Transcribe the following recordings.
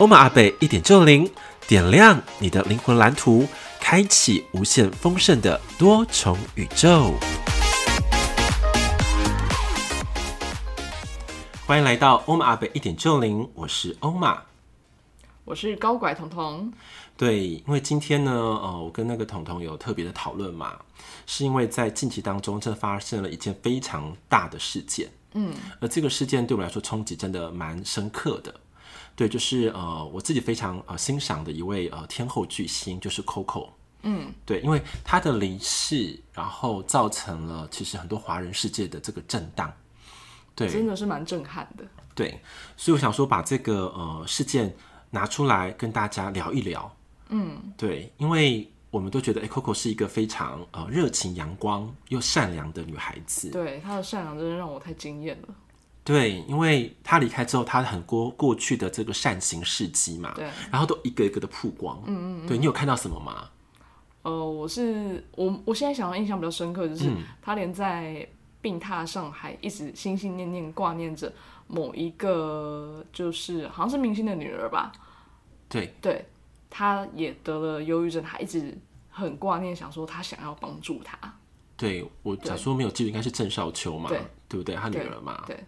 欧玛阿贝一点就灵，点亮你的灵魂蓝图，开启无限丰盛的多重宇宙。欢迎来到欧玛阿贝一点就灵，我是欧玛，我是高拐彤彤。对，因为今天呢，呃，我跟那个彤彤有特别的讨论嘛，是因为在近期当中，这发生了一件非常大的事件，嗯，而这个事件对我来说冲击真的蛮深刻的。对，就是呃，我自己非常呃欣赏的一位呃天后巨星，就是 Coco，嗯，对，因为她的离世，然后造成了其实很多华人世界的这个震荡。对，真的是蛮震撼的。对，所以我想说，把这个呃事件拿出来跟大家聊一聊。嗯，对，因为我们都觉得，哎，Coco 是一个非常呃热情、阳光又善良的女孩子。对，她的善良真的让我太惊艳了。对，因为他离开之后，他很多过去的这个善行事迹嘛，对，然后都一个一个的曝光。嗯嗯，嗯，对，你有看到什么吗？呃，我是我，我现在想到印象比较深刻，就是他连在。病榻上还一直心心念念挂念着某一个，就是好像是明星的女儿吧。对对，他也得了忧郁症，他一直很挂念，想说他想要帮助他。对，我假说没有记住，应该是郑少秋嘛，对，对不对？他女儿嘛，对，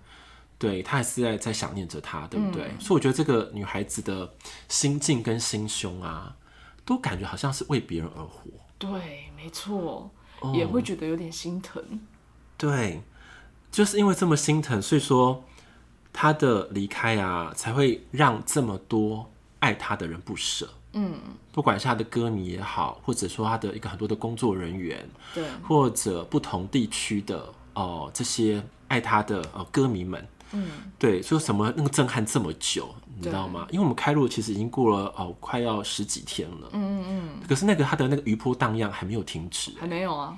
对，他还是在在想念着她，对不对？嗯，所以我觉得这个女孩子的心境跟心胸啊，都感觉好像是为别人而活。对，没错，也会觉得有点心疼。对，就是因为这么心疼，所以说他的离开啊，才会让这么多爱他的人不舍。嗯，不管是他的歌迷也好，或者说他的一个很多的工作人员，对，或者不同地区的哦、呃、这些爱他的呃歌迷们，嗯，对，说什么那个震撼这么久，你知道吗？因为我们开录其实已经过了哦、呃，快要十几天了。嗯嗯嗯。可是那个他的那个余波荡漾还没有停止，还没有啊。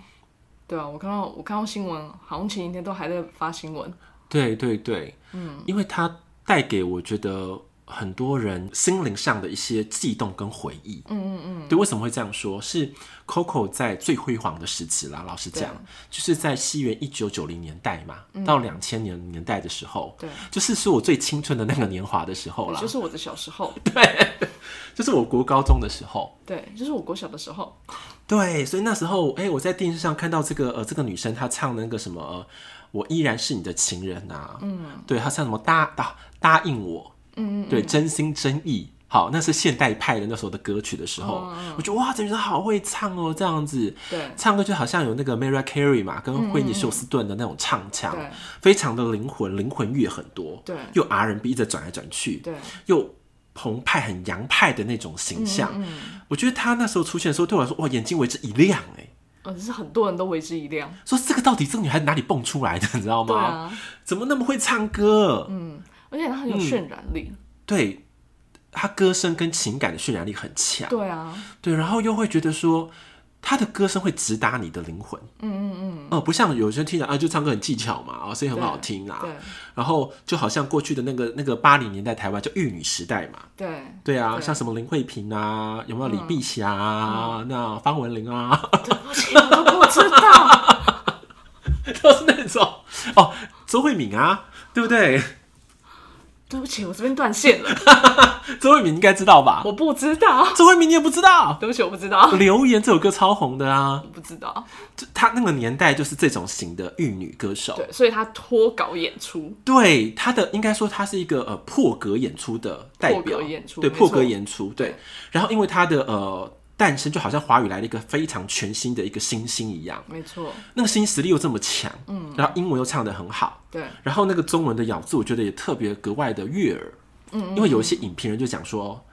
对啊，我看到我看到新闻，好像前几天都还在发新闻。对对对，嗯，因为它带给我觉得很多人心灵上的一些悸动跟回忆。嗯嗯嗯。对，为什么会这样说？是 Coco 在最辉煌的时期啦。老实讲，就是在西元一九九零年代嘛，嗯、到两千年年代的时候，对，就是是我最青春的那个年华的时候啦。就是我的小时候。对，就是我国高中的时候。对，就是我国小的时候。对，所以那时候，哎、欸，我在电视上看到这个呃，这个女生她唱那个什么，呃，我依然是你的情人啊，嗯，对，她唱什么答答答应我，嗯，嗯，对，真心真意，好，那是现代派的那时候的歌曲的时候，哦、我觉得哇，这女生好会唱哦，这样子，对，唱歌就好像有那个 Mariah Carey 嘛，跟惠妮休斯顿的那种唱腔，嗯嗯非常的灵魂，灵魂乐很多，对，又 R&B 一直转来转去，对，又。澎湃很洋派的那种形象，我觉得她那时候出现的时候，对我来说，哇，眼睛为之一亮，哎，嗯，是很多人都为之一亮，说这个到底这个女孩子哪里蹦出来的，你知道吗？啊，怎么那么会唱歌？嗯，而且他很有渲染力，嗯、对，他歌声跟情感的渲染力很强，对啊，对，然后又会觉得说。他的歌声会直达你的灵魂，嗯嗯嗯，哦，不像有些人听着啊，就唱歌很技巧嘛，啊，声音很好听啊，对，然后就好像过去的那个那个八零年代台湾叫玉女时代嘛，对，对啊，像什么林慧萍啊，有没有李碧霞啊，那方文琳啊，对不起，我都不知道，都是那种哦，周慧敏啊，对不对？对不起，我这边断线了。周慧敏应该知道吧？我不知道。周慧敏你也不知道？对不起，我不知道。留言这首歌超红的啊！我不知道。就他那个年代就是这种型的玉女歌手。对，所以他脱稿演出。对，他的应该说他是一个呃破格演出的代表。破格演出。对，破格演出。对。然后因为他的呃。诞生就好像华语来了一个非常全新的一个新星一样，没错，那个声音实力又这么强，嗯，然后英文又唱得很好，对，然后那个中文的咬字我觉得也特别格外的悦耳，嗯，嗯，因为有一些影评人就讲说，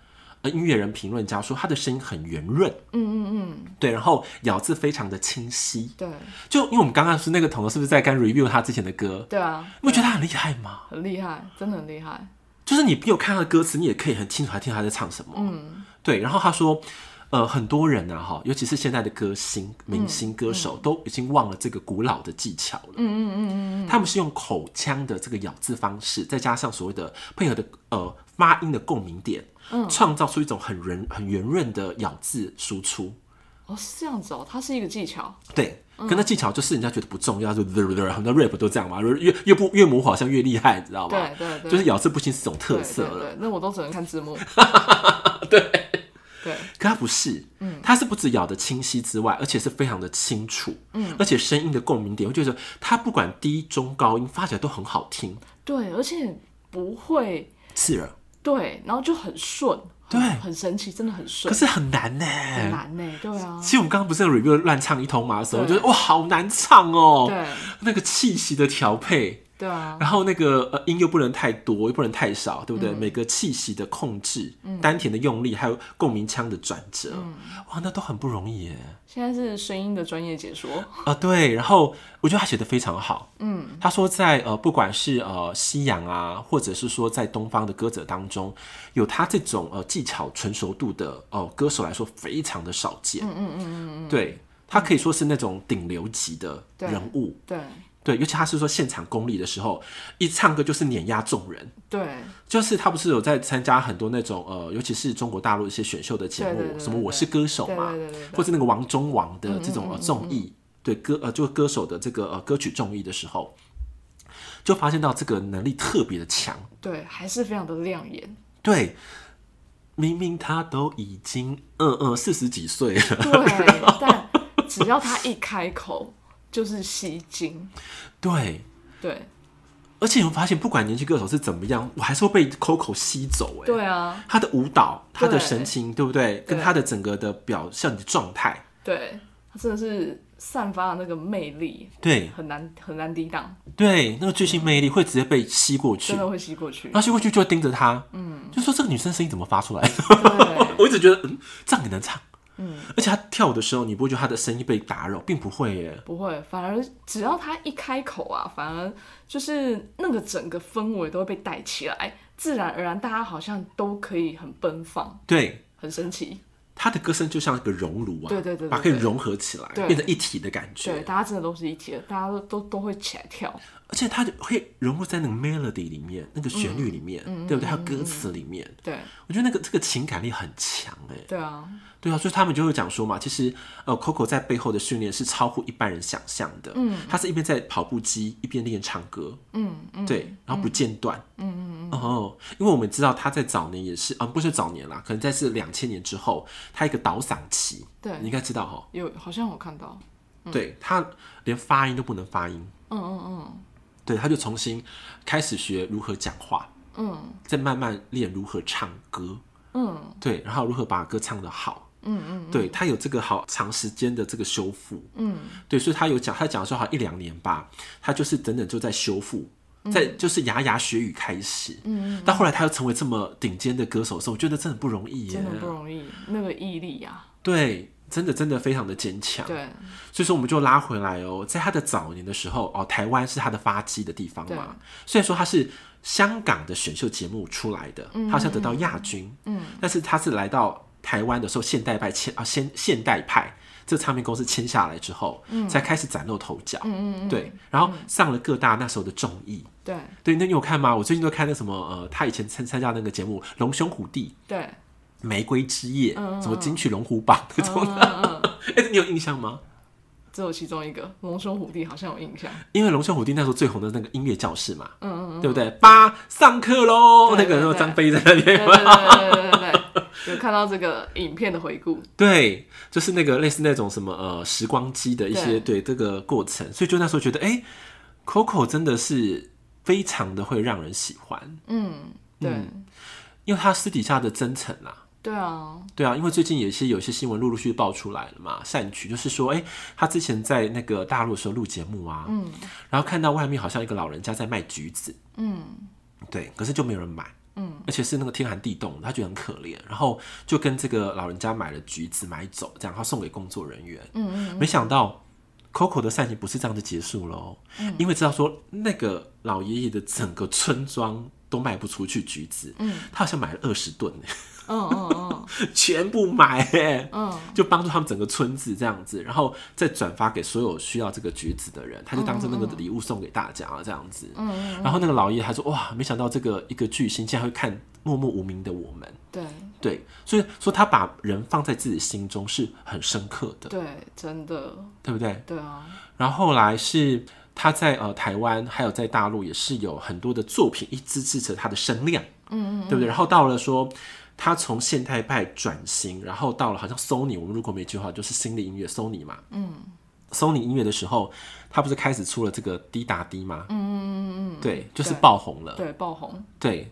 呃，音乐人评论家说他的声音很圆润，嗯嗯嗯，对，然后咬字非常的清晰，对，就因为我们刚刚是那个同事是不是在跟 review 他之前的歌，对啊，你不觉得他很厉害吗？很厉害，真的很厉害，就是你没有看他的歌词，你也可以很清楚他听他在唱什么，嗯。对，然后他说，呃，很多人啊，哈，尤其是现在的歌星、明星、歌手，嗯、都已经忘了这个古老的技巧了。嗯嗯嗯嗯，他们是用口腔的这个咬字方式，再加上所谓的配合的呃发音的共鸣点，嗯，创造出一种很圆很圆润的咬字输出。哦，是这样子哦，它是一个技巧。对，跟那技巧就是人家觉得不重要，就很多 rap 都这样嘛，越越不越模糊好像越厉害，你知道吗？对对对，就是咬字不清是种特色了。对，那我都只能看字幕。对对，可它不是，嗯，它是不止咬的清晰之外，而且是非常的清楚，嗯，而且声音的共鸣点，我觉得它不管低中高音发起来都很好听。对，而且不会刺耳。对，然后就很顺。对，很神奇，真的很顺。可是很难呢，很难呢，对啊。其实我们刚刚不是 review 乱唱一通嘛的时候，我觉得哇，好难唱哦。对，那个气息的调配。对啊，然后那个呃音又不能太多，又不能太少，对不对？嗯、每个气息的控制，嗯、丹田的用力，还有共鸣腔的转折，嗯、哇，那都很不容易耶。现在是声音的专业解说啊、呃，对。然后我觉得他写的非常好，嗯，他说在呃不管是呃西洋啊，或者是说在东方的歌者当中，有他这种呃技巧纯熟度的哦、呃、歌手来说，非常的少见。嗯嗯嗯嗯嗯，对，他可以说是那种顶流级的人物。对。对对，尤其他是说现场功力的时候，一唱歌就是碾压众人。对，就是他不是有在参加很多那种呃，尤其是中国大陆一些选秀的节目，什么我是歌手嘛，或者那个王中王的这种呃综艺，对歌呃就歌手的这个呃歌曲综艺的时候，就发现到这个能力特别的强。对，还是非常的亮眼。对，明明他都已经嗯嗯四十几岁了，对，但只要他一开口。就是吸睛，对对，而且你会发现，不管年轻歌手是怎么样，我还是会被 Coco 吸走。哎，对啊，他的舞蹈，他的神情，对不对？跟他的整个的表现的状态，对，他真的是散发的那个魅力，对，很难很难抵挡。对，那个巨星魅力会直接被吸过去，真的会吸过去。然后吸过去就会盯着他，嗯，就说这个女生声音怎么发出来？我一直觉得，嗯，这样也能唱。嗯，而且他跳舞的时候，你不会觉得他的声音被打扰，并不会耶。不会，反而只要他一开口啊，反而就是那个整个氛围都会被带起来，自然而然大家好像都可以很奔放。对，很神奇。他的歌声就像一个熔炉啊，对对对，把可以融合起来，变成一体的感觉。对，大家真的都是一体的，大家都都都会起来跳。而且它会融入在那个 melody 里面，那个旋律里面，对不对？还有歌词里面。对，我觉得那个这个情感力很强哎。对啊，对啊，所以他们就会讲说嘛，其实呃，Coco 在背后的训练是超乎一般人想象的。嗯，他是一边在跑步机，一边练唱歌。嗯嗯，对，然后不间断。嗯嗯嗯。哦，因为我们知道他在早年也是，嗯，不是早年啦，可能在是两千年之后，他一个倒嗓期。对，你应该知道哈。有，好像我看到。对，他连发音都不能发音。嗯嗯嗯。对，他就重新开始学如何讲话，嗯，再慢慢练如何唱歌，嗯，对，然后如何把歌唱得好，嗯嗯，对他有这个好长时间的这个修复，嗯，对，所以他有讲，他讲的时候好像一两年吧，他就是整整就在修复，在就是牙牙学语开始，嗯，到后来他又成为这么顶尖的歌手的时候，我觉得真的不容易耶，真的不容易，那个毅力呀，对。真的真的非常的坚强，对，所以说我们就拉回来哦，在他的早年的时候哦，台湾是他的发迹的地方嘛。虽然说他是香港的选秀节目出来的，他好像得到亚军，嗯，但是他是来到台湾的时候，现代派前啊，现现代派这唱片公司签下来之后，嗯，才开始崭露头角，嗯嗯对，然后上了各大那时候的综艺，对对，那你有看吗？我最近都看那什么呃，他以前参参加那个节目《龙兄虎弟》，对。玫瑰之夜，什么金曲龙虎榜那种的，哎，你有印象吗？只有其中一个龙兄虎弟好像有印象，因为龙兄虎弟那时候最红的那个音乐教室嘛，嗯嗯嗯，对不对？八上课喽，那个时候张飞在那边，有看到这个影片的回顾，对，就是那个类似那种什么呃时光机的一些对。这个过程，所以就那时候觉得，哎，Coco 真的是非常的会让人喜欢，嗯，对，因为他私底下的真诚啦。对啊，对啊，因为最近也是有些新闻陆陆续续爆出来了嘛，善曲就是说，哎，他之前在那个大陆的时候录节目啊，嗯，然后看到外面好像一个老人家在卖橘子，嗯，对，可是就没有人买，嗯，而且是那个天寒地冻，他觉得很可怜，然后就跟这个老人家买了橘子买走，这样他送给工作人员，嗯嗯，没想到 Coco 的善行不是这样就结束喽，嗯，因为知道说那个老爷爷的整个村庄。都卖不出去橘子，嗯，他好像买了二十吨呢。嗯嗯嗯，全部买哎，嗯，就帮助他们整个村子这样子，然后再转发给所有需要这个橘子的人，他就当成那个礼物送给大家了这样子。嗯嗯，然后那个老爷还说哇，没想到这个一个巨星竟然会看默默无名的我们。对对，所以说他把人放在自己心中是很深刻的。对，真的，对不对？对啊。然后后来是他在呃台湾还有在大陆也是有很多的作品一直支持他的声量。嗯嗯，对不对？然后到了说。他从现代派转型，然后到了好像 Sony，我们如果没记错，就是新的音乐 Sony 嘛。嗯，Sony 音乐的时候，他不是开始出了这个滴答滴吗？嗯嗯嗯嗯，对，就是爆红了。对，爆红。对。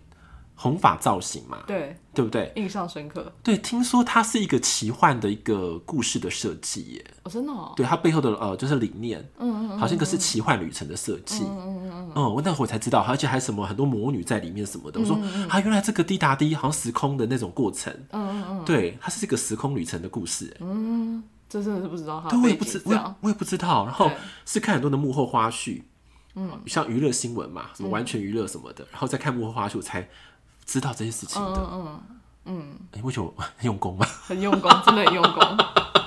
红发造型嘛，对，对不对？印象深刻。对，听说它是一个奇幻的一个故事的设计耶。哦，真的哦。对，它背后的呃就是理念，嗯嗯，好像一个是奇幻旅程的设计，嗯嗯嗯嗯。我那会儿才知道，而且还什么很多魔女在里面什么的。我说啊，原来这个滴答滴好像时空的那种过程，嗯嗯嗯。对，它是一个时空旅程的故事。嗯，这真的是不知道。对，我也不知，我我也不知道。然后是看很多的幕后花絮，嗯，像娱乐新闻嘛，什么完全娱乐什么的，然后再看幕后花絮才。知道这些事情的，嗯嗯嗯，哎，为什么？很 用功吗？很用功，真的很用功，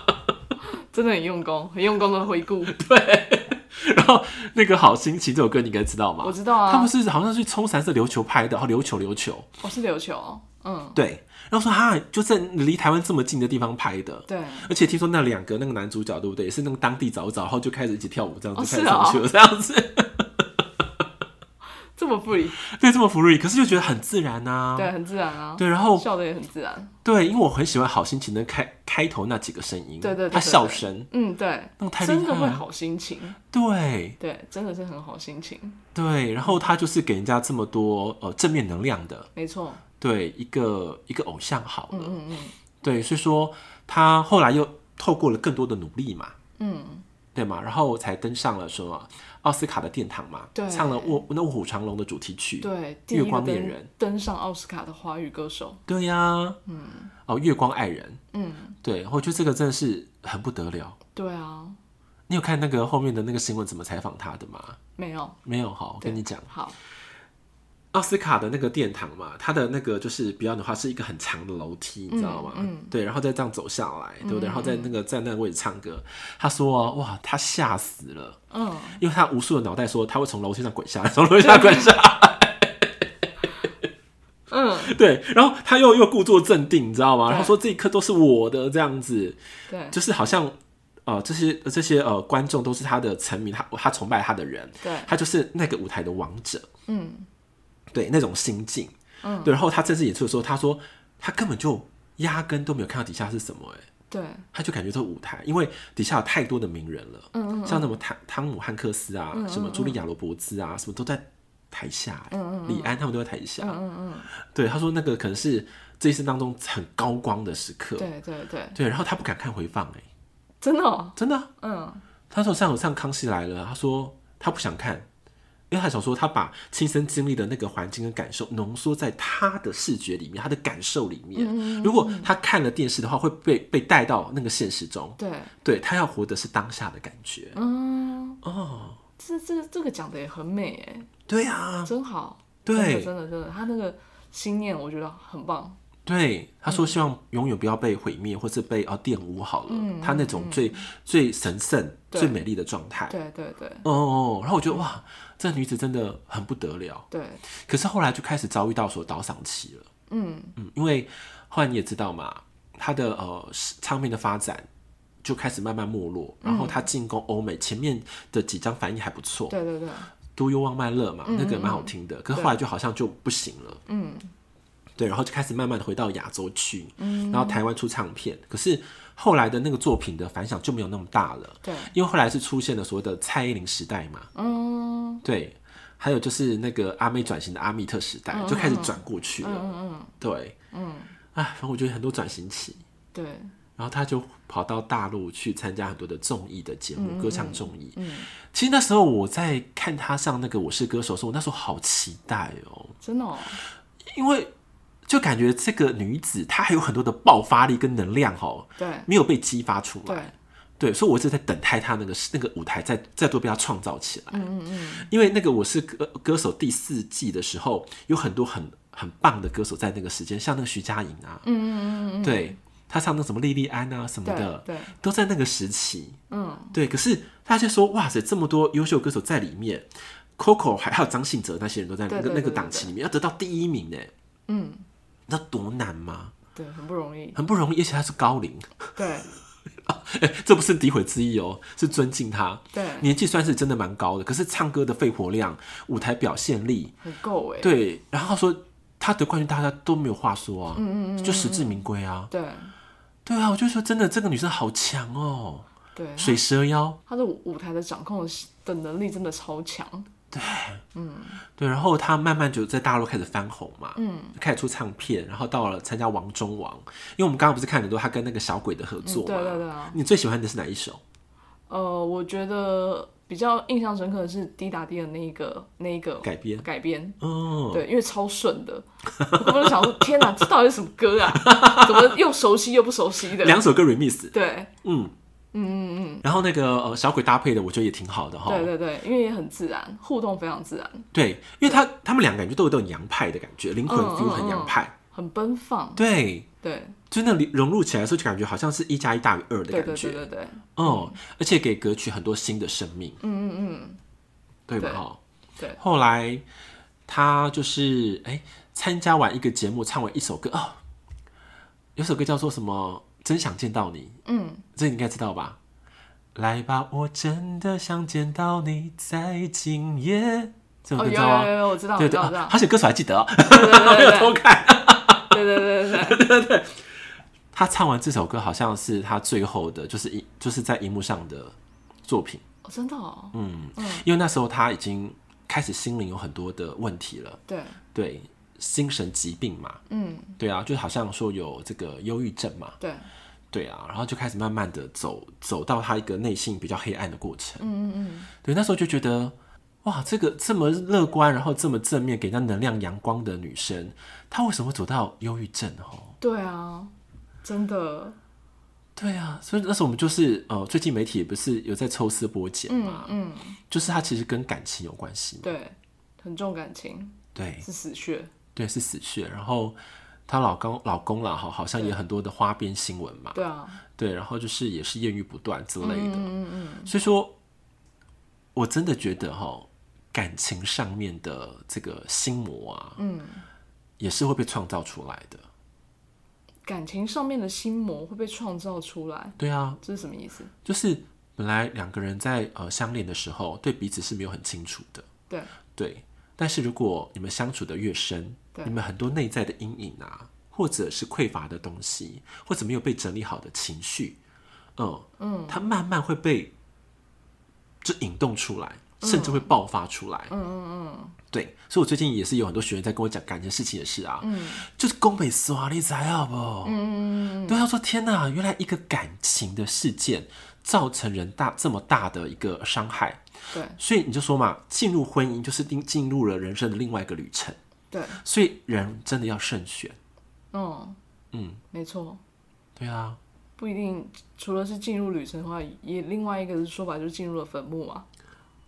真的很用功，很用功的回顾。对，然后那个好心情这首歌你应该知道吗？我知道啊，他们是好像是冲蓝色琉球拍的，然后琉球琉球，哦是琉球，嗯，对，然后说哈，就在离台湾这么近的地方拍的，对，而且听说那两个那个男主角对不对，也是那个当地早早，然后就开始一起跳舞这样子，开始上去了这样子。这么 free，对，这么 free，可是就觉得很自然啊，对，很自然啊，对，然后笑的也很自然，对，因为我很喜欢好心情的开开头那几个声音，对对，他笑声，嗯，对，那太真的会好心情，对。对，真的是很好心情，对，然后他就是给人家这么多呃正面能量的，没错，对，一个一个偶像好了，嗯嗯，对，所以说他后来又透过了更多的努力嘛，嗯，对嘛，然后才登上了什么？奥斯卡的殿堂嘛，对，唱了卧《卧那卧虎藏龙》的主题曲，对，月光恋人。登上奥斯卡的华语歌手，对呀、啊，嗯，哦，月光爱人，嗯，对，我觉得这个真的是很不得了，对啊，你有看那个后面的那个新闻怎么采访他的吗？没有，没有，好，我跟你讲，好。奥斯卡的那个殿堂嘛，它的那个就是表演的话是一个很长的楼梯，你知道吗？嗯，对，然后再这样走下来，对不对？然后在那个在那个位置唱歌，他说：“哇，他吓死了。”嗯，因为他无数的脑袋说他会从楼梯上滚下来，从楼梯上滚下来。嗯，对，然后他又又故作镇定，你知道吗？然后说这一刻都是我的这样子，对，就是好像呃这些这些呃观众都是他的臣民，他他崇拜他的人，对，他就是那个舞台的王者，嗯。对那种心境，嗯，对，然后他正式演出的时候，他说他根本就压根都没有看到底下是什么，哎，对，他就感觉这个舞台，因为底下有太多的名人了，嗯嗯，像什么汤汤姆汉克斯啊，什么茱莉亚罗伯兹啊，什么都在台下，嗯嗯，李安他们都在台下，嗯嗯，对，他说那个可能是这一生当中很高光的时刻，对对对，对，然后他不敢看回放，哎，真的，真的，嗯，他说上有上康熙来了，他说他不想看。因为他想说，他把亲身经历的那个环境跟感受浓缩在他的视觉里面，他的感受里面。嗯、如果他看了电视的话，会被被带到那个现实中。对，对他要活的是当下的感觉。嗯，哦，这这个这个讲的也很美哎。对啊，真好。对，真的真的真的，他那个心念我觉得很棒。对，他说希望永远不要被毁灭，或是被啊玷污好了。嗯、他那种最、嗯、最神圣、最美丽的状态。对对对。哦哦，然后我觉得哇。这女子真的很不得了，对。可是后来就开始遭遇到所倒赏期了，嗯。嗯，因为后来你也知道嘛，她的呃唱片的发展就开始慢慢没落，嗯、然后她进攻欧美，前面的几张反应还不错，对对对，Do You Want My Love 嘛，那个蛮好听的，可是后来就好像就不行了，嗯，对，然后就开始慢慢的回到亚洲去，嗯，然后台湾出唱片，可是。后来的那个作品的反响就没有那么大了，对，因为后来是出现了所谓的蔡依林时代嘛，嗯，对，还有就是那个阿妹转型的阿密特时代，嗯、就开始转过去了，嗯嗯，对，嗯，哎，反正我觉得很多转型期，对，然后他就跑到大陆去参加很多的综艺的节目，嗯、歌唱综艺，嗯，其实那时候我在看他上那个我是歌手的时候，我那时候好期待喔，哦，真的，因为。就感觉这个女子她还有很多的爆发力跟能量哦，对，没有被激发出来，对，所以我一直在等待他那个那个舞台再再度被他创造起来。嗯嗯嗯。因为那个我是歌歌手第四季的时候，有很多很很棒的歌手在那个时间，像那个徐佳莹啊，嗯嗯嗯嗯，对，他唱那什么莉莉安啊什么的，对，对都在那个时期。嗯，对。可是大家说，哇塞，这么多优秀歌手在里面，Coco 还还有张信哲那些人都在那个那个档期里面，要得到第一名呢。嗯，那多难吗？对，很不容易，很不容易，而且他是高龄。对。欸、这不是诋毁之意哦，是尊敬他。对，年纪算是真的蛮高的，可是唱歌的肺活量、舞台表现力很够哎。对，然后说他得冠军，大家都没有话说啊，嗯嗯嗯，就实至名归啊。对，对啊，我就说真的，这个女生好强哦。对，水蛇腰，她的舞台的掌控的能力真的超强。对，嗯，对，然后他慢慢就在大陆开始翻红嘛，嗯，开始出唱片，然后到了参加王中王，因为我们刚刚不是看很多他跟那个小鬼的合作嘛，对对对啊。你最喜欢的是哪一首？呃，我觉得比较印象深刻的是滴答滴的那一个那一个改编改编，哦，对，因为超顺的，我就想说，天哪，这到底是什么歌啊？怎么又熟悉又不熟悉的？两首歌 remix，对，嗯。嗯嗯嗯，然后那个呃小鬼搭配的，我觉得也挺好的哈。对对对，因为也很自然，互动非常自然。对，因为他他们两个感觉都有点洋派的感觉，灵魂 feel 很洋派，很奔放。对对，就那融入起来的时候，就感觉好像是一加一大于二的感觉。对对对对。哦，而且给歌曲很多新的生命。嗯嗯嗯，对吧？哈。对。后来他就是哎参加完一个节目，唱完一首歌哦，有首歌叫做什么？真想见到你，嗯，这你应该知道吧？来吧，我真的想见到你，在今夜。这首歌知道吗？有有有，我知道，对对，我知道。而且歌手还记得 哦，没有偷看。对对对对对对对。他唱完这首歌，好像是他最后的，就是一就是在荧幕上的作品。哦，真的哦。嗯嗯，因为那时候他已经开始心灵有很多的问题了。对对。精神疾病嘛，嗯，对啊，就好像说有这个忧郁症嘛，对，对啊，然后就开始慢慢的走走到他一个内心比较黑暗的过程，嗯嗯嗯，对，那时候就觉得哇，这个这么乐观，然后这么正面，给人家能量阳光的女生，她为什么会走到忧郁症哦？对啊，真的，对啊，所以那时候我们就是呃，最近媒体也不是有在抽丝剥茧嘛，嗯，就是她其实跟感情有关系，对，很重感情，对，是死穴。对，是死穴。然后她老公老公啦，哈，好像也很多的花边新闻嘛。对啊，对，然后就是也是艳遇不断之类的。嗯嗯嗯。所以说，我真的觉得哈，感情上面的这个心魔啊，嗯，也是会被创造出来的。感情上面的心魔会被创造出来？对啊，这是什么意思？就是本来两个人在呃相恋的时候，对彼此是没有很清楚的。对对。但是如果你们相处的越深，你们很多内在的阴影啊，或者是匮乏的东西，或者没有被整理好的情绪，嗯嗯，它慢慢会被就引动出来，甚至会爆发出来。嗯嗯嗯，对。所以我最近也是有很多学员在跟我讲感情事情的事啊，嗯，就是宫北刷你知道不？嗯嗯嗯，都要说天哪，原来一个感情的事件造成人大这么大的一个伤害。对，所以你就说嘛，进入婚姻就是进进入了人生的另外一个旅程。对，所以人真的要慎选。嗯嗯，没错。对啊，不一定，除了是进入旅程的话，也另外一个说法就是进入了坟墓嘛。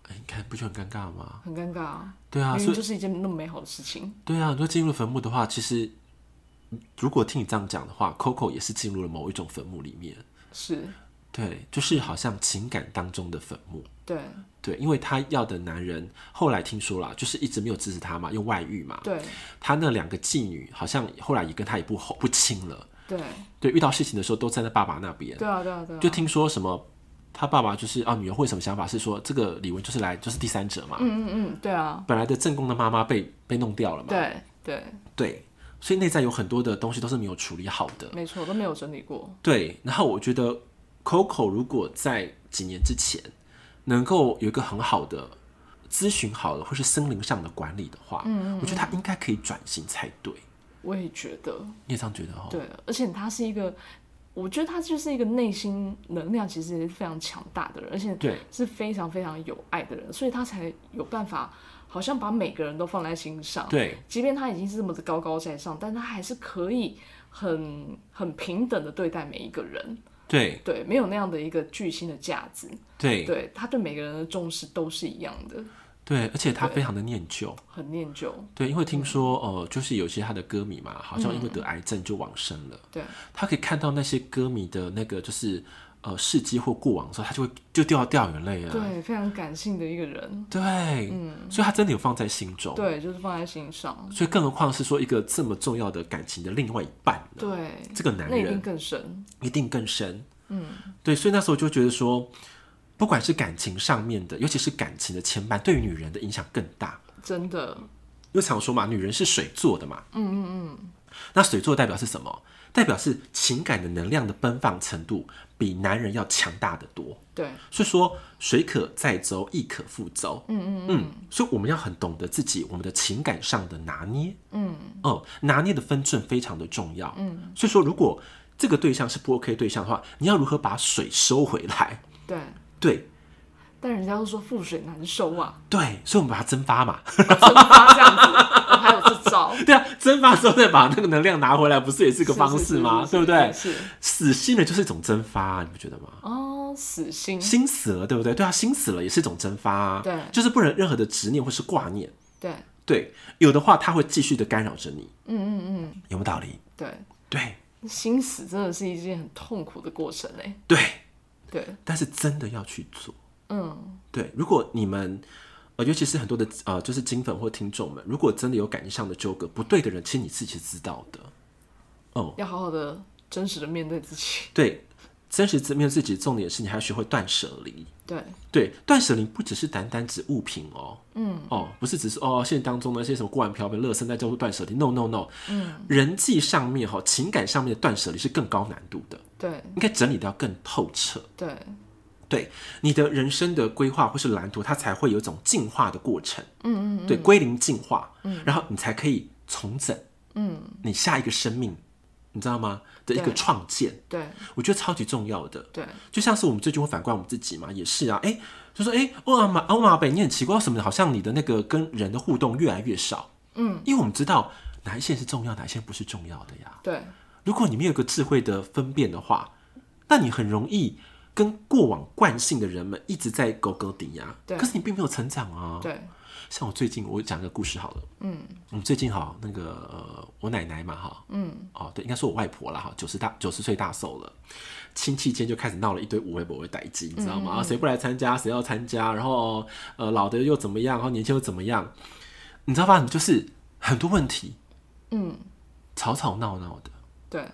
哎，你看不就很尴尬吗？很尴尬啊。对啊，所以就是一件那么美好的事情。对啊，如果进入坟墓的话，其实如果听你这样讲的话，Coco 也是进入了某一种坟墓里面。是。对，就是好像情感当中的坟墓。对对，因为她要的男人后来听说了，就是一直没有支持她嘛，用外遇嘛。对，她那两个妓女好像后来也跟她也不好不亲了。对对，遇到事情的时候都站在爸爸那边。对啊对啊对啊。就听说什么，他爸爸就是啊，女儿会什么想法是说，这个李文就是来就是第三者嘛。嗯嗯嗯，对啊。本来的正宫的妈妈被被弄掉了嘛。对对对，所以内在有很多的东西都是没有处理好的。没错，都没有整理过。对，然后我觉得。Coco 如果在几年之前能够有一个很好的咨询好了，或是森林上的管理的话，嗯，嗯，我觉得他应该可以转型才对。我也觉得，你也这样觉得哦？对，而且他是一个，我觉得他就是一个内心能量其实也是非常强大的人，而且对是非常非常有爱的人，所以他才有办法，好像把每个人都放在心上。对，即便他已经是这么的高高在上，但他还是可以很很平等的对待每一个人。对对，没有那样的一个巨星的架子。对对，他对每个人的重视都是一样的。对，而且他非常的念旧，很念旧。对，因为听说哦、呃，就是有些他的歌迷嘛，好像因为得癌症就往生了。对、嗯，他可以看到那些歌迷的那个就是呃事迹或过往的时候，他就会就掉掉眼泪啊。对，非常感性的一个人。对，嗯，所以他真的有放在心中。对，就是放在心上。所以更何况是说一个这么重要的感情的另外一半。对，这个男人一定更深，一定更深。嗯，对，所以那时候就觉得说。不管是感情上面的，尤其是感情的牵绊，对于女人的影响更大。真的，因为常说嘛，女人是水做的嘛。嗯嗯嗯。那水做代表是什么？代表是情感的能量的奔放程度比男人要强大的多。对。所以说，水可载舟，亦可覆舟。嗯嗯嗯。所以我们要很懂得自己我们的情感上的拿捏。嗯。哦，拿捏的分寸非常的重要。嗯。所以说，如果这个对象是不 OK 对象的话，你要如何把水收回来？对。对，但人家都说覆水难收啊。对，所以我们把它蒸发嘛，蒸发这样子，对啊，蒸发之后再把那个能量拿回来，不是也是个方式吗？对不对？是死心了就是一种蒸发啊，你不觉得吗？哦，死心，心死了，对不对？对啊，心死了也是一种蒸发啊。对，就是不能任何的执念或是挂念。对对，有的话他会继续的干扰着你。嗯嗯嗯，有没有道理？对对，心死真的是一件很痛苦的过程嘞。对。对，但是真的要去做。嗯，对。如果你们，呃，尤其是很多的呃，就是金粉或听众们，如果真的有感情上的纠葛，不对的人，其实你自己知道的。哦，要好好的、真实的面对自己。对，真实直面对自己，重点是你还要学会断舍离。对对，断舍离不只是单单指物品哦。嗯。哦，不是只是哦，现实当中的那些什么锅碗瓢盆、乐圾在叫做断舍离。No No No。嗯。人际上面哈，情感上面的断舍离是更高难度的。对。应该整理的要更透彻。对。对你的人生的规划或是蓝图，它才会有一种进化的过程。嗯嗯，嗯，对，归零进化，嗯，然后你才可以重整，嗯，你下一个生命，你知道吗？的一个创建。对，我觉得超级重要的。对，就像是我们最近会反观我们自己嘛，也是啊，哎，就说哎，欧马欧马北，你很奇怪，为什么好像你的那个跟人的互动越来越少？嗯，因为我们知道哪一些是重要，哪一些不是重要的呀。对，如果你没有个智慧的分辨的话，那你很容易。跟过往惯性的人们一直在勾勾顶呀，对，可是你并没有成长啊。对，像我最近，我讲个故事好了。嗯，我们最近哈，那个呃，我奶奶嘛哈，嗯，哦，对，应该说我外婆啦哈，九十大九十岁大寿了，亲戚间就开始闹了一堆无微不微代志，你知道吗？啊，谁不来参加，谁要参加，然后呃，老的又怎么样，然后年轻又怎么样？你知道吧？就是很多问题，嗯，吵吵闹闹的，对。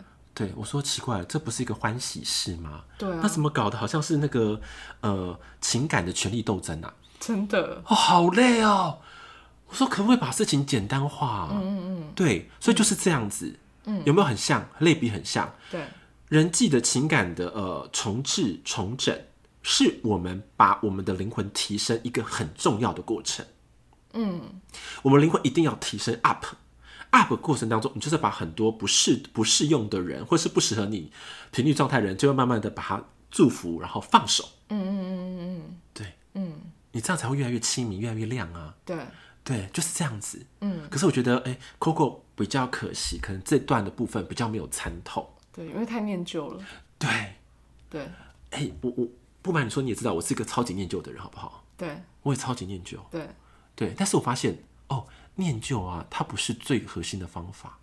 对，我说奇怪了，这不是一个欢喜事吗？对啊，那怎么搞的？好像是那个呃情感的权力斗争啊！真的哦，好累哦。我说可不可以把事情简单化啊？嗯嗯嗯，对，所以就是这样子。嗯，有没有很像？类比很像。对，人际的情感的呃重置重整，是我们把我们的灵魂提升一个很重要的过程。嗯，我们灵魂一定要提升 up。Up 过程当中，你就是把很多不适不适用的人，或是不适合你频率状态的人，就会慢慢的把他祝福，然后放手。嗯嗯嗯嗯嗯，对，嗯，你这样才会越来越亲民，越来越亮啊。对，对，就是这样子。嗯，可是我觉得，哎、欸、，Coco 比较可惜，可能这段的部分比较没有参透。对，因为太念旧了。对，对，哎、欸，我我不瞒你说，你也知道，我是一个超级念旧的人，好不好？对，我也超级念旧。对，对，但是我发现，哦。念旧啊，它不是最核心的方法。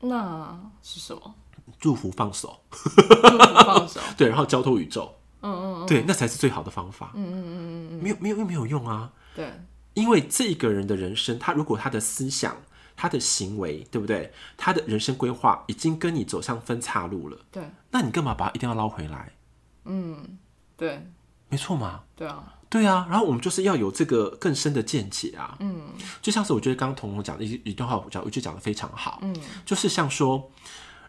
那是什么？祝福放手，祝福放手。对，然后交托宇宙。嗯嗯嗯，对，那才是最好的方法。嗯嗯嗯嗯嗯，没有没有没有用啊。对，因为这个人的人生，他如果他的思想、他的行为，对不对？他的人生规划已经跟你走上分岔路了。对，那你干嘛把他一定要捞回来？嗯，对，没错嘛。对啊。对啊，然后我们就是要有这个更深的见解啊。嗯，就像是我觉得刚刚彤彤讲的一一段话，我讲我觉得讲的非常好。嗯，就是像说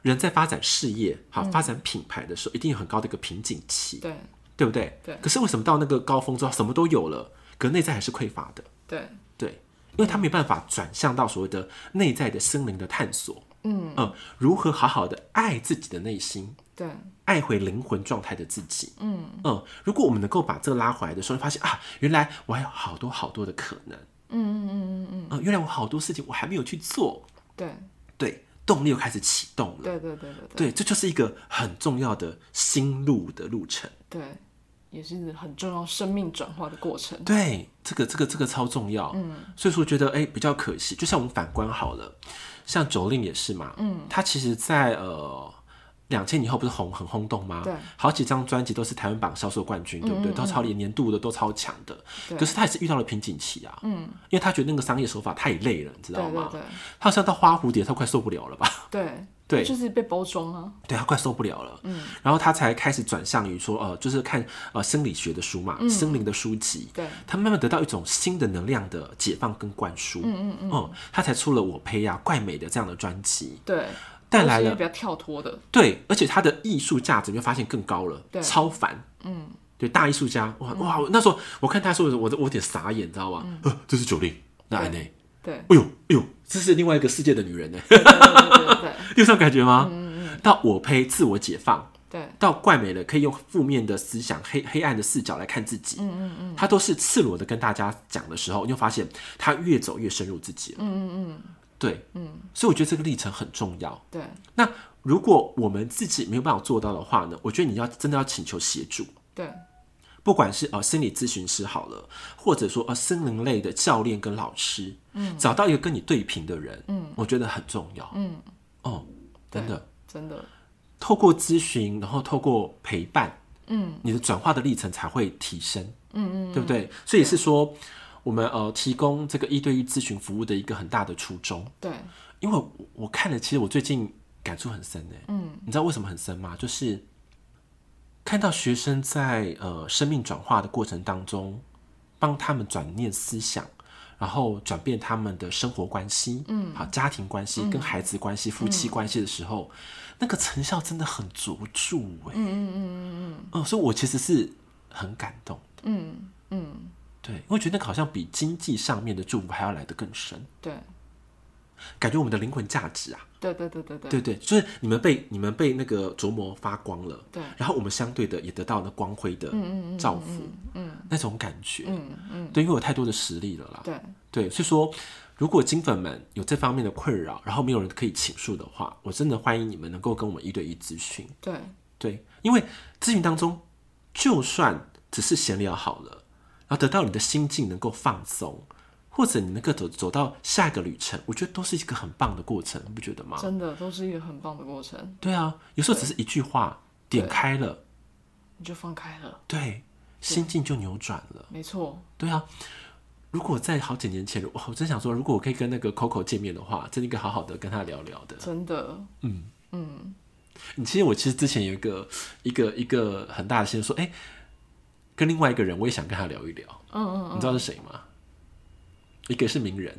人在发展事业、好、嗯、发展品牌的时候，一定有很高的一个瓶颈期。对，对不对？对。可是为什么到那个高峰之后，什么都有了，可内在还是匮乏的？对，对，因为他没办法转向到所谓的内在的心灵的探索。嗯，嗯，如何好好的爱自己的内心？对，爱回灵魂状态的自己。嗯嗯，如果我们能够把这个拉回来的时候，发现啊，原来我还有好多好多的可能。嗯嗯嗯嗯嗯，呃，原来我好多事情我还没有去做。对对，动力又开始启动了。对对对对对，这就是一个很重要的心路的路程。对，也是很重要生命转化的过程。对，这个这个这个超重要。嗯，所以说觉得哎比较可惜，就像我们反观好了，像 Jolin 也是嘛。嗯，他其实在呃。两千年后不是红很轰动吗？对，好几张专辑都是台湾榜销售冠军，对不对？都超连年度的都超强的。可是他也是遇到了瓶颈期啊。嗯，因为他觉得那个商业手法太累了，你知道吗？对，他好像到花蝴蝶，他快受不了了吧？对对，就是被包装啊。对，他快受不了了。嗯，然后他才开始转向于说，呃，就是看呃生理学的书嘛，心灵的书籍。对，他慢慢得到一种新的能量的解放跟灌输。嗯嗯嗯，他才出了我呸呀怪美的这样的专辑。对。带来了比较跳脱的，对，而且他的艺术价值就发现更高了，对，超凡，嗯，对，大艺术家，哇哇，那时候我看他说的时候，我我有点傻眼，你知道吗？呃，这是 Jolin，那安内，对，哎呦哎呦，这是另外一个世界的女人呢，有这种感觉吗？嗯嗯，到我呸，自我解放，对，到怪美了，可以用负面的思想、黑黑暗的视角来看自己，嗯嗯嗯，他都是赤裸的跟大家讲的时候，你就发现他越走越深入自己了，嗯嗯嗯。对，嗯，所以我觉得这个历程很重要。对，那如果我们自己没有办法做到的话呢？我觉得你要真的要请求协助。对，不管是呃心理咨询师好了，或者说呃心灵类的教练跟老师，嗯，找到一个跟你对频的人，嗯，我觉得很重要。嗯，哦，真的，真的，透过咨询，然后透过陪伴，嗯，你的转化的历程才会提升。嗯嗯，对不对？所以也是说。我们呃提供这个一对一咨询服务的一个很大的初衷，对，因为我，我看了，其实我最近感触很深呢。嗯，你知道为什么很深吗？就是看到学生在呃生命转化的过程当中，帮他们转念思想，然后转变他们的生活关系，嗯，好，家庭关系、跟孩子关系、夫妻关系的时候，那个成效真的很卓著哎。嗯嗯嗯嗯嗯，所以我其实是很感动的。嗯嗯。对，我觉得那个好像比经济上面的祝福还要来得更深。对，感觉我们的灵魂价值啊，对对对对对，对对，就是你们被你们被那个琢磨发光了，对，然后我们相对的也得到了光辉的照拂，嗯，那种感觉，嗯嗯，对，因为有太多的实力了啦，对。对，所以说，如果金粉们有这方面的困扰，然后没有人可以倾诉的话，我真的欢迎你们能够跟我们一对一咨询，对。对，因为咨询当中，就算只是闲聊好了。然后得到你的心境能够放松，或者你能够走走到下一个旅程，我觉得都是一个很棒的过程，你不觉得吗？真的都是一个很棒的过程。对啊，有时候只是一句话点开了，你就放开了，对，心境就扭转了。没错，对啊。如果在好几年前，我真想说，如果我可以跟那个 Coco 见面的话，真的应该好好的跟他聊聊的。真的，嗯嗯。你其实我其实之前有一个一个一个很大的心说，哎。跟另外一个人，我也想跟他聊一聊。嗯嗯，嗯，你知道是谁吗？一个是名人，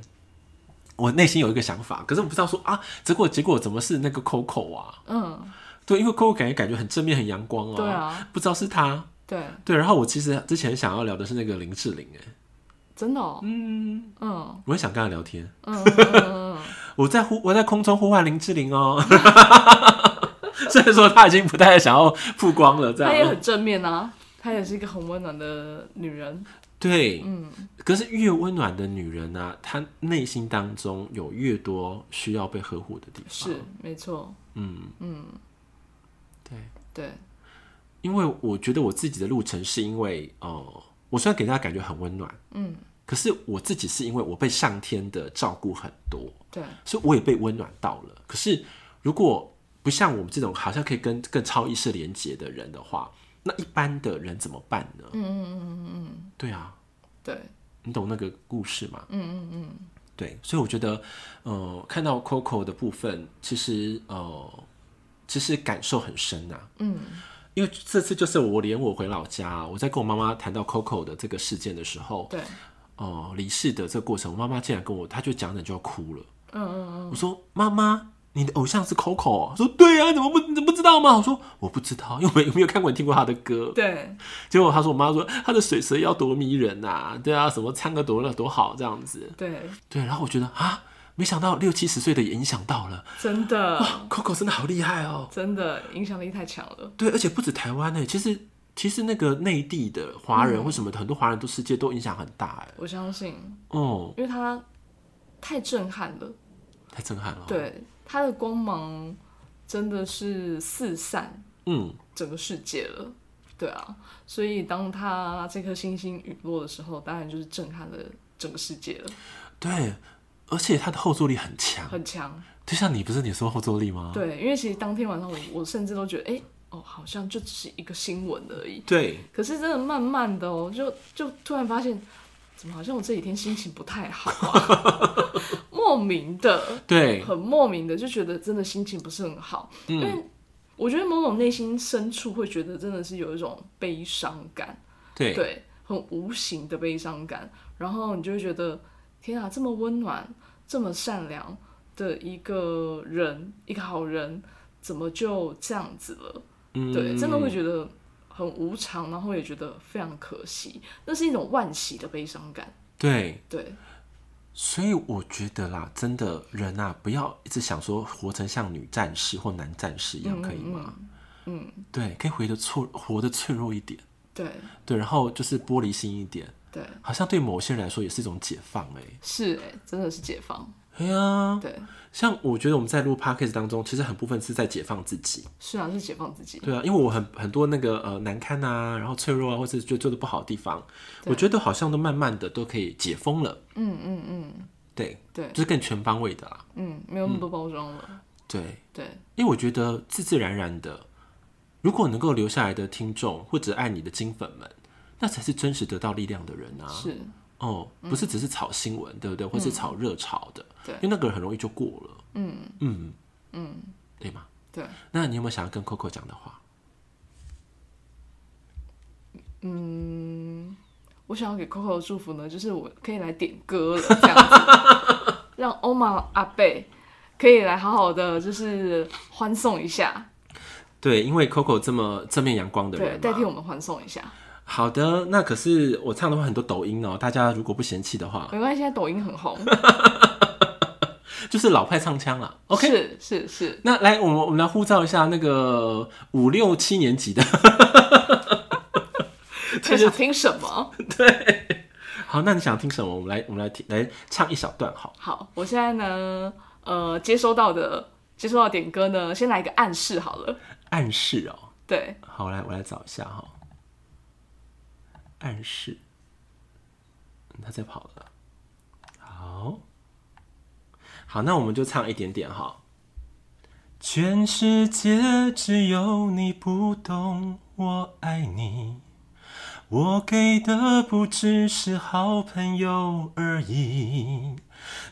我内心有一个想法，可是我不知道说啊，结果结果怎么是那个 Coco 啊？嗯，对，因为 Coco 感觉感觉很正面、很阳光啊。对啊，不知道是他。对对，然后我其实之前想要聊的是那个林志玲，哎，真的哦。嗯嗯，我也想跟他聊天。嗯，嗯 我在呼我在空中呼唤林志玲哦。虽然说他已经不太想要曝光了，这样他也很正面啊。她也是一个很温暖的女人，对，嗯，可是越温暖的女人呢、啊，她内心当中有越多需要被呵护的地方，是没错，嗯。嗯，对。对，因为我觉得我自己的路程是因为哦、呃，我虽然给大家感觉很温暖，嗯，可是我自己是因为我被上天的照顾很多，对，所以我也被温暖到了。可是如果不像我们这种好像可以跟更超意识连接的人的话，那一般的人怎么办呢？嗯嗯嗯嗯嗯，对啊，对，你懂那个故事吗？嗯嗯嗯，对，所以我觉得，呃，看到 Coco 的部分，其实呃，其实感受很深呐。嗯，因为这次就是我连我回老家，我在跟我妈妈谈到 Coco 的这个事件的时候，对，哦、呃，离世的这个过程，我妈妈竟然跟我，她就讲着就要哭了。嗯嗯嗯，我说妈妈。你的偶像是 Coco，说对呀、啊，怎么不你怎么不知道吗？我说我不知道，因为我没有看过、听过他的歌。对，结果他说我妈说他的水蛇腰多迷人呐、啊，对啊，什么唱歌多了多好这样子。对对，然后我觉得啊，没想到六七十岁的也影响到了，真的，Coco 真的好厉害哦，真的影响力太强了。对，而且不止台湾呢，其实其实那个内地的华人或什么的，很多华人都世界都影响很大哎。我相信哦，因为他太震撼了。太震撼了。对，它的光芒真的是四散，嗯，整个世界了。嗯、对啊，所以当它这颗星星陨落的时候，当然就是震撼了整个世界了。对，而且它的后坐力很强，很强。就像你不是你说后坐力吗？对，因为其实当天晚上我我甚至都觉得，哎、欸。哦，好像就只是一个新闻而已。对。可是真的慢慢的哦，就就突然发现，怎么好像我这几天心情不太好啊？莫名的。对。很莫名的就觉得真的心情不是很好，嗯、因为我觉得某种内心深处会觉得真的是有一种悲伤感。对。对，很无形的悲伤感，然后你就会觉得，天啊，这么温暖、这么善良的一个人，一个好人，怎么就这样子了？嗯、对，真的会觉得很无常，然后也觉得非常可惜，那是一种万喜的悲伤感。对对，所以我觉得啦，真的人啊，不要一直想说活成像女战士或男战士一样，可以吗？嗯，嗯对，可以活得脆，活得脆弱一点。对对，然后就是玻璃心一点。对，好像对某些人来说也是一种解放哎、欸。是哎、欸，真的是解放。对啊，对，像我觉得我们在录 podcast 当中，其实很部分是在解放自己。是啊，是解放自己。对啊，因为我很很多那个呃难堪啊，然后脆弱啊，或是就做的不好的地方，我觉得好像都慢慢的都可以解封了。嗯嗯嗯，对对，就是更全方位的啦。嗯，没有那么多包装了。对对，因为我觉得自自然然的，如果能够留下来的听众或者爱你的金粉们，那才是真实得到力量的人啊。是。哦，不是只是炒新闻，嗯、对不对？或是炒热潮的，对，因为那个很容易就过了。嗯嗯嗯，对吗？对。那你有没有想要跟 Coco 讲的话？嗯，我想要给 Coco 的祝福呢，就是我可以来点歌了，这样子，让欧玛阿贝可以来好好的就是欢送一下。对，因为 Coco 这么正面阳光的人，对，代替我们欢送一下。好的，那可是我唱的话很多抖音哦，大家如果不嫌弃的话，没关系，现在抖音很红，就是老派唱腔了。OK，是是是。那来，我们我们来呼召一下那个五六七年级的，这想听什么？对，好，那你想听什么？我们来我们来听，来唱一小段，好。好，我现在呢，呃，接收到的接收到点歌呢，先来一个暗示好了。暗示哦，对，好，来我来找一下哈。暗示，他在跑了。好，好，那我们就唱一点点哈。全世界只有你不懂我爱你，我给的不只是好朋友而已。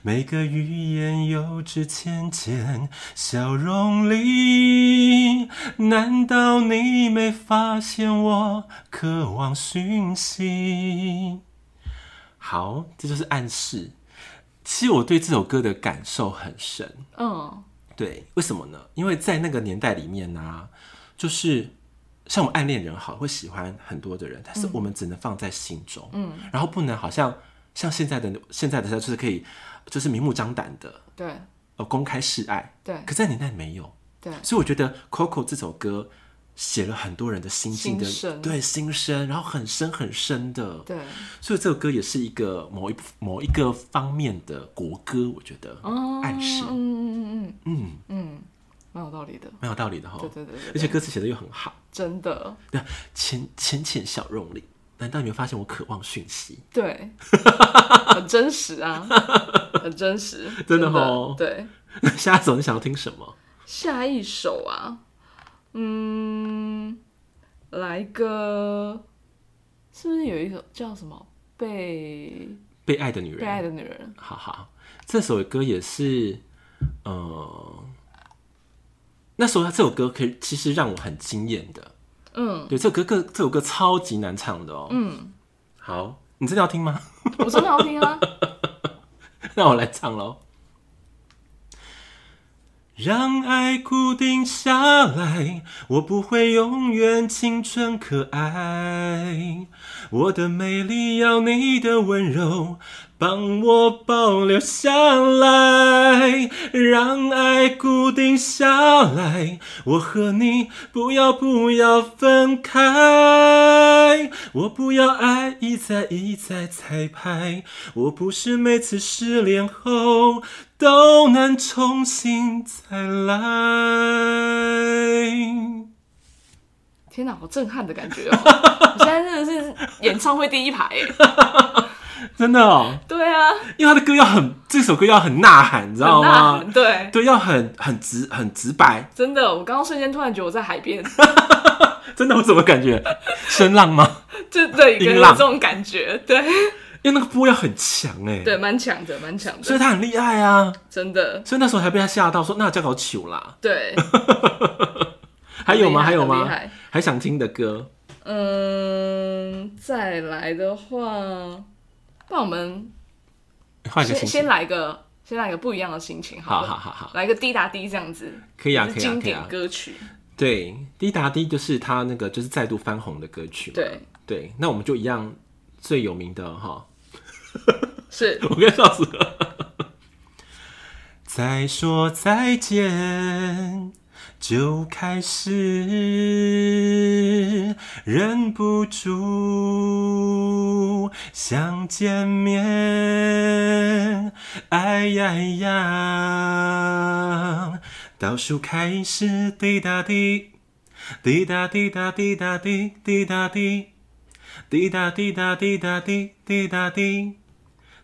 每个语言幼稚浅浅笑容里，难道你没发现我渴望讯息？好，这就是暗示。其实我对这首歌的感受很深。嗯，对，为什么呢？因为在那个年代里面呢、啊，就是像我们暗恋人好，会喜欢很多的人，但是我们只能放在心中。嗯，然后不能好像像现在的现在的就是可以。就是明目张胆的，对，呃，公开示爱，对。可在年代没有，对。所以我觉得《Coco》这首歌写了很多人的心境的，心，对，心声，然后很深很深的，对。所以这首歌也是一个某一某一个方面的国歌，我觉得，哦，暗示，嗯嗯嗯嗯嗯嗯，蛮有道理的，蛮有道理的哈，对对对，而且歌词写的又很好，真的，对，浅浅浅小用力。难道你没有发现我渴望讯息？对，很真实啊，很真实，真的哦。对，那下一首你想要听什么？下一首啊，嗯，来个，是不是有一首叫什么被被爱的女人？被爱的女人。好好，这首歌也是，呃，那时候他这首歌可以其实让我很惊艳的。嗯，对，这首歌歌这首歌超级难唱的哦。嗯，好，你真的要听吗？我真的要听啊。那我来唱喽。让爱固定下来，我不会永远青春可爱。我的美丽要你的温柔帮我保留下来，让爱固定下来。我和你不要不要分开，我不要爱一再一再彩排。我不是每次失恋后都能重新再来。天哪，好震撼的感觉哦！我现在真的是演唱会第一排。真的哦，对啊，因为他的歌要很，这首歌要很呐喊，你知道吗？对对，要很很直很直白。真的，我刚刚瞬间突然觉得我在海边。真的，我怎么感觉声浪吗？就对，有这种感觉。对，因为那个波要很强哎，对，蛮强的，蛮强的。所以他很厉害啊，真的。所以那时候还被他吓到，说那叫搞球啦。对，还有吗？还有吗？还想听的歌？嗯，再来的话。那我们先先来个先来个不一样的心情，好好好好，来个滴答滴这样子，可以啊，可以啊，经典歌曲。对，滴答滴就是他那个就是再度翻红的歌曲。对对，那我们就一样最有名的哈，是 我跟笑死了。再说再见。就开始忍不住想见面，哎呀呀！倒数开始，滴答滴，滴答滴答滴答滴，滴答滴，滴答滴答滴答滴，滴答滴，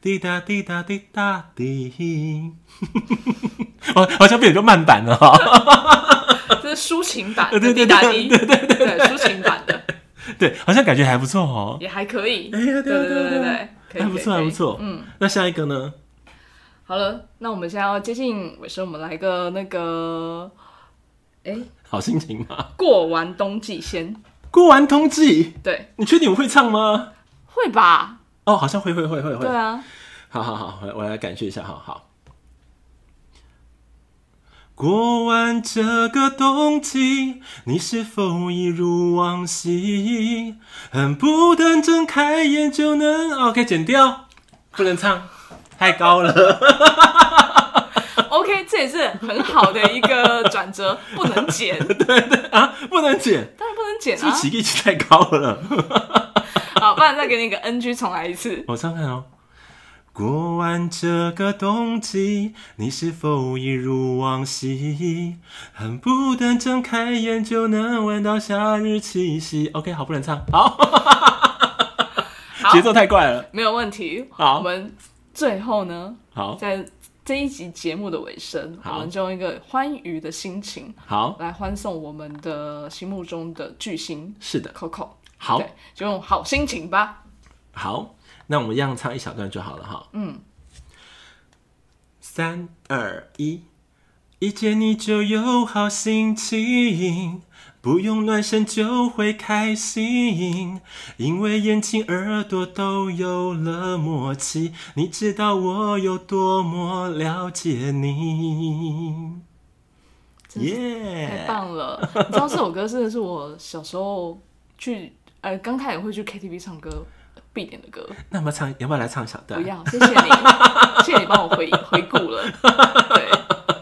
滴答滴答滴答滴。哦，好像变成慢板了哈。这是抒情版，对对对对对对。对，抒情版的，对，好像感觉还不错哦，也还可以，哎呀，对对对对对，还不错还不错，嗯，那下一个呢？好了，那我们现在要接近尾声，我们来个那个，哎，好心情吗？过完冬季先，过完冬季，对，你确定我会唱吗？会吧？哦，好像会会会会会，对啊，好好好，我我来感谢一下，好好。过完这个冬季，你是否一如往昔，恨不得睁开眼就能？OK，剪掉，不能唱，太高了。OK，这也是很好的一个转折，不能剪。对对啊，不能剪，当然不能剪啊，是不是起点太高了？好，不然再给你一个 NG，重来一次。我唱看哦。过完这个冬季，你是否一如往昔，恨不得睁开眼就能闻到夏日气息？OK，好，不能唱，好，节奏太快了，没有问题。好，我们最后呢，好，在这一集节目的尾声，我们就用一个欢愉的心情，好，来欢送我们的心目中的巨星，是的，Coco，好，就用好心情吧，好。那我们一样唱一小段就好了哈。嗯，三二一，一见你就有好心情，不用暖身就会开心，因为眼睛耳朵都有了默契，你知道我有多么了解你。耶，太棒了！你知道这首歌真的是我小时候去，呃，刚开始会去 KTV 唱歌。必点的歌，那我们唱，要不要来唱一小段？不要，谢谢你，谢谢你帮我回回顾了。对，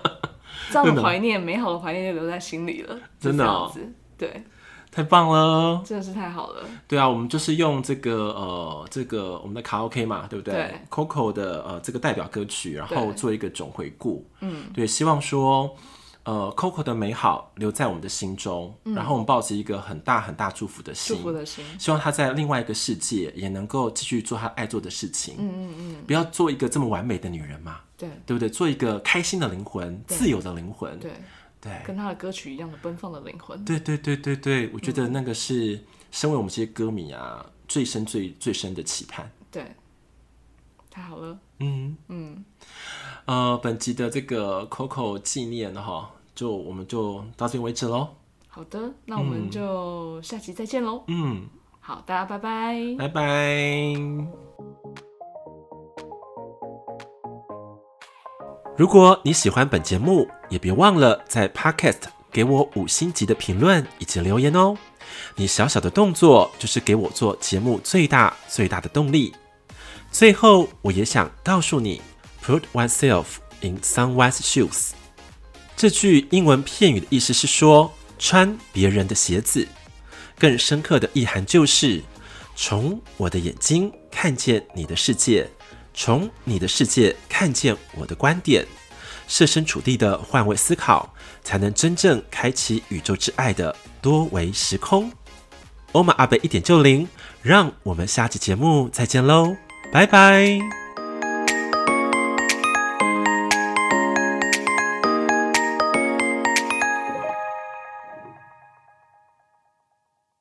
这样的怀念，美好的怀念就留在心里了。真的哦，对，太棒了，真的是太好了。对啊，我们就是用这个呃，这个我们的卡拉 OK 嘛，对不对？对，Coco 的呃这个代表歌曲，然后做一个总回顾。嗯，对，希望说。呃，Coco 的美好留在我们的心中，嗯、然后我们抱着一个很大很大祝福的心，祝福的心，希望他在另外一个世界也能够继续做他爱做的事情。嗯嗯嗯，不要做一个这么完美的女人嘛，对对不对？做一个开心的灵魂，自由的灵魂，对对，跟他的歌曲一样的奔放的灵魂。对对对对对，我觉得那个是身为我们这些歌迷啊最深最最深的期盼。对，太好了。嗯嗯。呃，本集的这个 Coco 纪念哈，就我们就到这边为止喽。好的，那我们就下期再见喽。嗯，好，大家拜拜，拜拜。如果你喜欢本节目，也别忘了在 Podcast 给我五星级的评论以及留言哦。你小小的动作，就是给我做节目最大最大的动力。最后，我也想告诉你，Put oneself in someone's shoes。这句英文片语的意思是说，穿别人的鞋子。更深刻的意涵就是，从我的眼睛看见你的世界，从你的世界看见我的观点，设身处地的换位思考，才能真正开启宇宙之爱的多维时空。欧玛阿贝一点就灵，让我们下期节目再见喽，拜拜。